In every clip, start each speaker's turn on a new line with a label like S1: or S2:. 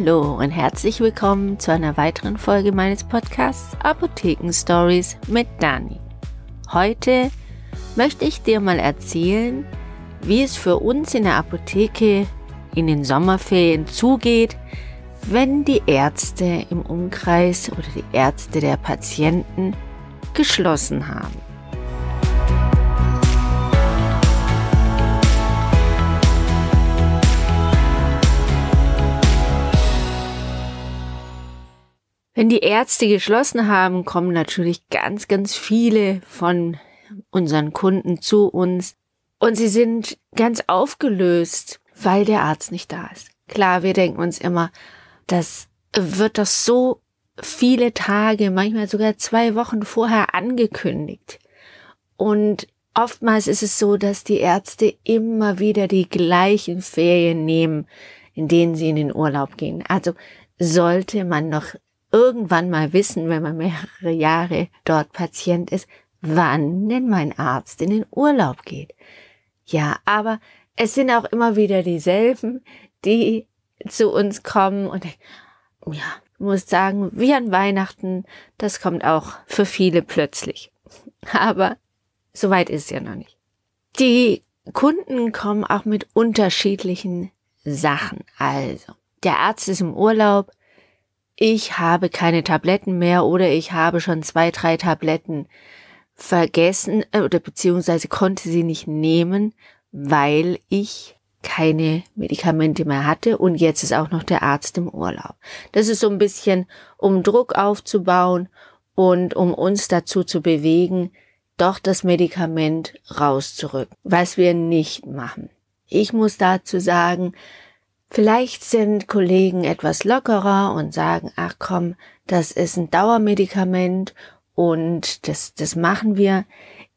S1: Hallo und herzlich willkommen zu einer weiteren Folge meines Podcasts Apotheken Stories mit Dani. Heute möchte ich dir mal erzählen, wie es für uns in der Apotheke in den Sommerferien zugeht, wenn die Ärzte im Umkreis oder die Ärzte der Patienten geschlossen haben. Wenn die Ärzte geschlossen haben, kommen natürlich ganz, ganz viele von unseren Kunden zu uns und sie sind ganz aufgelöst, weil der Arzt nicht da ist. Klar, wir denken uns immer, das wird doch so viele Tage, manchmal sogar zwei Wochen vorher angekündigt. Und oftmals ist es so, dass die Ärzte immer wieder die gleichen Ferien nehmen, in denen sie in den Urlaub gehen. Also sollte man noch irgendwann mal wissen, wenn man mehrere Jahre dort Patient ist, wann denn mein Arzt in den Urlaub geht. Ja, aber es sind auch immer wieder dieselben, die zu uns kommen und ja, muss sagen, wie an Weihnachten, das kommt auch für viele plötzlich. Aber so weit ist es ja noch nicht. Die Kunden kommen auch mit unterschiedlichen Sachen. Also, der Arzt ist im Urlaub, ich habe keine Tabletten mehr oder ich habe schon zwei, drei Tabletten vergessen äh, oder beziehungsweise konnte sie nicht nehmen, weil ich keine Medikamente mehr hatte und jetzt ist auch noch der Arzt im Urlaub. Das ist so ein bisschen, um Druck aufzubauen und um uns dazu zu bewegen, doch das Medikament rauszurücken, was wir nicht machen. Ich muss dazu sagen, Vielleicht sind Kollegen etwas lockerer und sagen, ach komm, das ist ein Dauermedikament und das, das machen wir.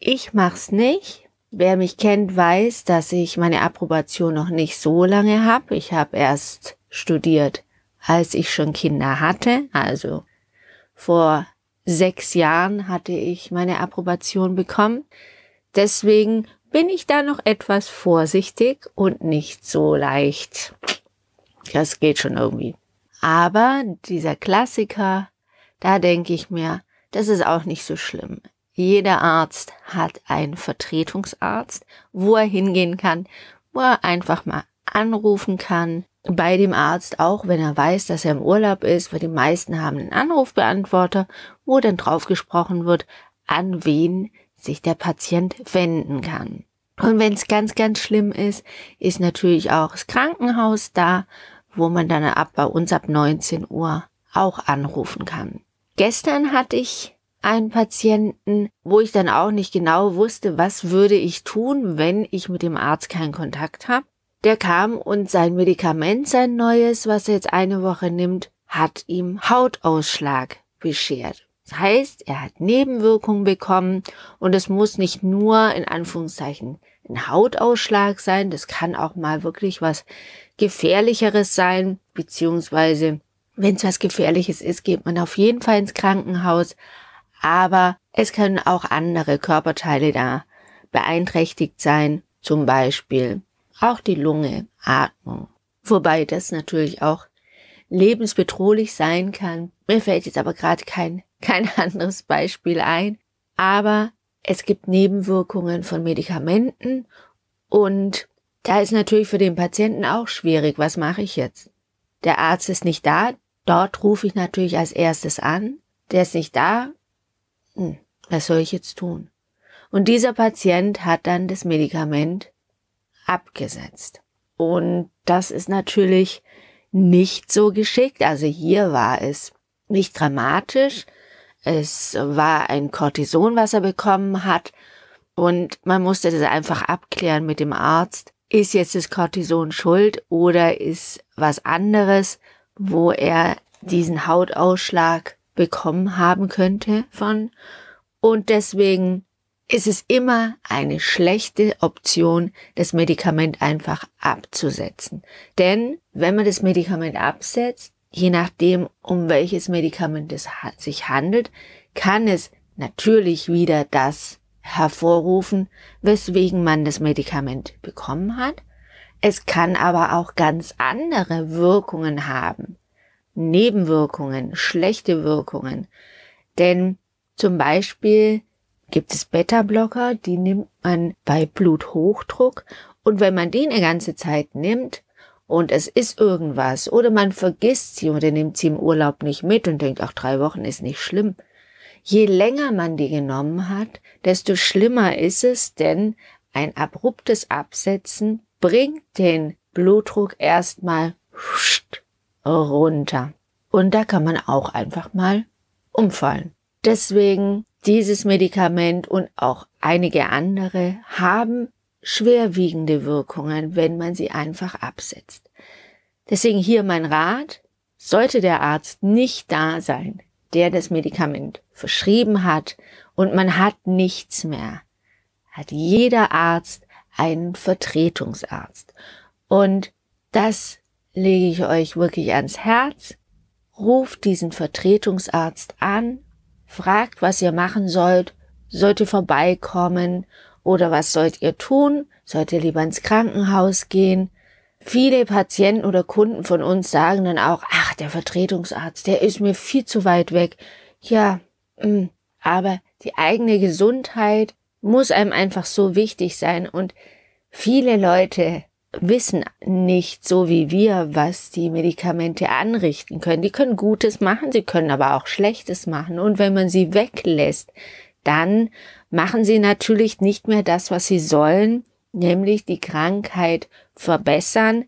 S1: Ich mach's nicht. Wer mich kennt, weiß, dass ich meine Approbation noch nicht so lange habe. Ich habe erst studiert, als ich schon Kinder hatte. Also vor sechs Jahren hatte ich meine Approbation bekommen. Deswegen bin ich da noch etwas vorsichtig und nicht so leicht das geht schon irgendwie. Aber dieser Klassiker, da denke ich mir, das ist auch nicht so schlimm. Jeder Arzt hat einen Vertretungsarzt, wo er hingehen kann, wo er einfach mal anrufen kann. Bei dem Arzt auch, wenn er weiß, dass er im Urlaub ist, weil die meisten haben einen Anrufbeantworter, wo dann drauf gesprochen wird, an wen sich der Patient wenden kann. Und wenn es ganz, ganz schlimm ist, ist natürlich auch das Krankenhaus da, wo man dann ab bei uns ab 19 Uhr auch anrufen kann. Gestern hatte ich einen Patienten, wo ich dann auch nicht genau wusste, was würde ich tun, wenn ich mit dem Arzt keinen Kontakt habe. Der kam und sein Medikament, sein neues, was er jetzt eine Woche nimmt, hat ihm Hautausschlag beschert. Das heißt, er hat Nebenwirkungen bekommen und es muss nicht nur in Anführungszeichen ein Hautausschlag sein, das kann auch mal wirklich was Gefährlicheres sein, beziehungsweise wenn es was Gefährliches ist, geht man auf jeden Fall ins Krankenhaus, aber es können auch andere Körperteile da beeinträchtigt sein, zum Beispiel auch die Lunge, Atmung. Wobei das natürlich auch lebensbedrohlich sein kann. Mir fällt jetzt aber gerade kein, kein anderes Beispiel ein. Aber es gibt Nebenwirkungen von Medikamenten und da ist natürlich für den Patienten auch schwierig. Was mache ich jetzt? Der Arzt ist nicht da. Dort rufe ich natürlich als erstes an. Der ist nicht da. Hm, was soll ich jetzt tun? Und dieser Patient hat dann das Medikament abgesetzt. Und das ist natürlich nicht so geschickt. Also hier war es nicht dramatisch. Es war ein Cortison, was er bekommen hat. Und man musste das einfach abklären mit dem Arzt ist jetzt das Cortison schuld oder ist was anderes, wo er diesen Hautausschlag bekommen haben könnte von. Und deswegen ist es immer eine schlechte Option, das Medikament einfach abzusetzen. Denn wenn man das Medikament absetzt, je nachdem, um welches Medikament es sich handelt, kann es natürlich wieder das hervorrufen, weswegen man das Medikament bekommen hat. Es kann aber auch ganz andere Wirkungen haben. Nebenwirkungen, schlechte Wirkungen. Denn zum Beispiel gibt es Beta-Blocker, die nimmt man bei Bluthochdruck und wenn man die eine ganze Zeit nimmt und es ist irgendwas oder man vergisst sie oder nimmt sie im Urlaub nicht mit und denkt, ach, drei Wochen ist nicht schlimm. Je länger man die genommen hat, desto schlimmer ist es, denn ein abruptes Absetzen bringt den Blutdruck erstmal runter. Und da kann man auch einfach mal umfallen. Deswegen dieses Medikament und auch einige andere haben schwerwiegende Wirkungen, wenn man sie einfach absetzt. Deswegen hier mein Rat, sollte der Arzt nicht da sein, der das Medikament verschrieben hat und man hat nichts mehr, hat jeder Arzt einen Vertretungsarzt. Und das lege ich euch wirklich ans Herz. Ruft diesen Vertretungsarzt an, fragt, was ihr machen sollt, sollt ihr vorbeikommen oder was sollt ihr tun? Sollt ihr lieber ins Krankenhaus gehen? Viele Patienten oder Kunden von uns sagen dann auch, ach, der Vertretungsarzt, der ist mir viel zu weit weg. Ja, mh, mm, aber die eigene Gesundheit muss einem einfach so wichtig sein und viele Leute wissen nicht so wie wir, was die Medikamente anrichten können. Die können Gutes machen, sie können aber auch Schlechtes machen. Und wenn man sie weglässt, dann machen sie natürlich nicht mehr das, was sie sollen, nämlich die Krankheit verbessern,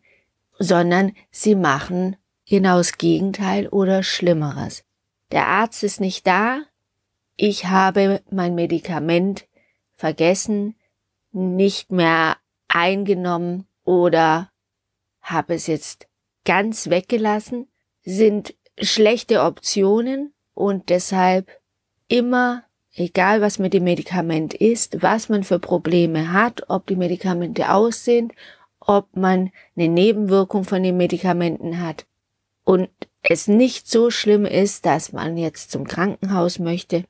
S1: sondern sie machen genau das Gegenteil oder Schlimmeres. Der Arzt ist nicht da, ich habe mein Medikament vergessen, nicht mehr eingenommen oder habe es jetzt ganz weggelassen, sind schlechte Optionen und deshalb immer, egal was mit dem Medikament ist, was man für Probleme hat, ob die Medikamente aus sind, ob man eine Nebenwirkung von den Medikamenten hat und es nicht so schlimm ist, dass man jetzt zum Krankenhaus möchte,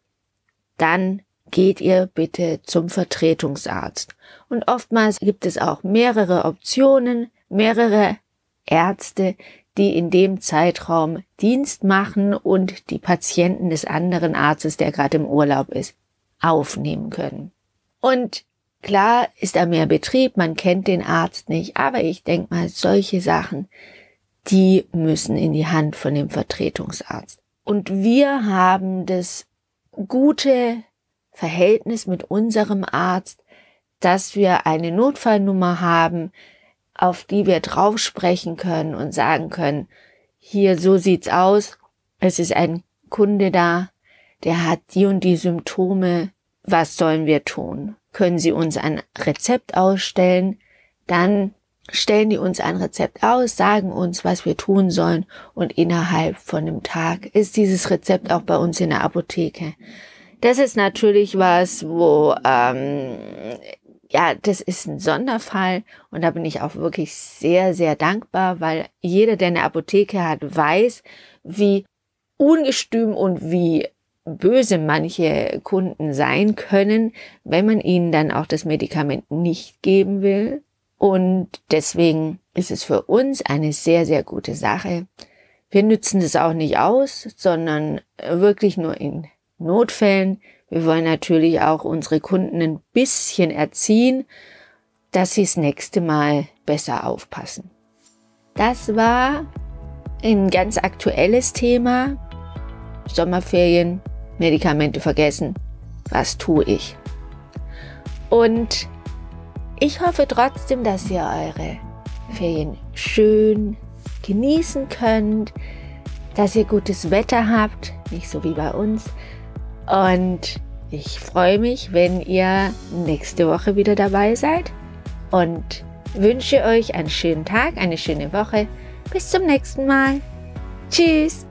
S1: dann geht ihr bitte zum Vertretungsarzt. Und oftmals gibt es auch mehrere Optionen, mehrere Ärzte, die in dem Zeitraum Dienst machen und die Patienten des anderen Arztes, der gerade im Urlaub ist, aufnehmen können. Und klar ist da mehr Betrieb, man kennt den Arzt nicht, aber ich denke mal, solche Sachen, die müssen in die Hand von dem Vertretungsarzt. Und wir haben das gute Verhältnis mit unserem Arzt, dass wir eine Notfallnummer haben, auf die wir drauf sprechen können und sagen können, hier so sieht's aus, es ist ein Kunde da, der hat die und die Symptome, was sollen wir tun? Können Sie uns ein Rezept ausstellen? Dann stellen die uns ein Rezept aus, sagen uns, was wir tun sollen und innerhalb von einem Tag ist dieses Rezept auch bei uns in der Apotheke. Das ist natürlich was, wo ähm, ja, das ist ein Sonderfall und da bin ich auch wirklich sehr, sehr dankbar, weil jeder, der eine Apotheke hat, weiß, wie ungestüm und wie böse manche Kunden sein können, wenn man ihnen dann auch das Medikament nicht geben will. Und deswegen ist es für uns eine sehr, sehr gute Sache. Wir nützen das auch nicht aus, sondern wirklich nur in Notfällen. Wir wollen natürlich auch unsere Kunden ein bisschen erziehen, dass sie das nächste Mal besser aufpassen. Das war ein ganz aktuelles Thema. Sommerferien, Medikamente vergessen. Was tue ich? Und ich hoffe trotzdem, dass ihr eure Ferien schön genießen könnt, dass ihr gutes Wetter habt, nicht so wie bei uns, und ich freue mich, wenn ihr nächste Woche wieder dabei seid und wünsche euch einen schönen Tag, eine schöne Woche. Bis zum nächsten Mal. Tschüss.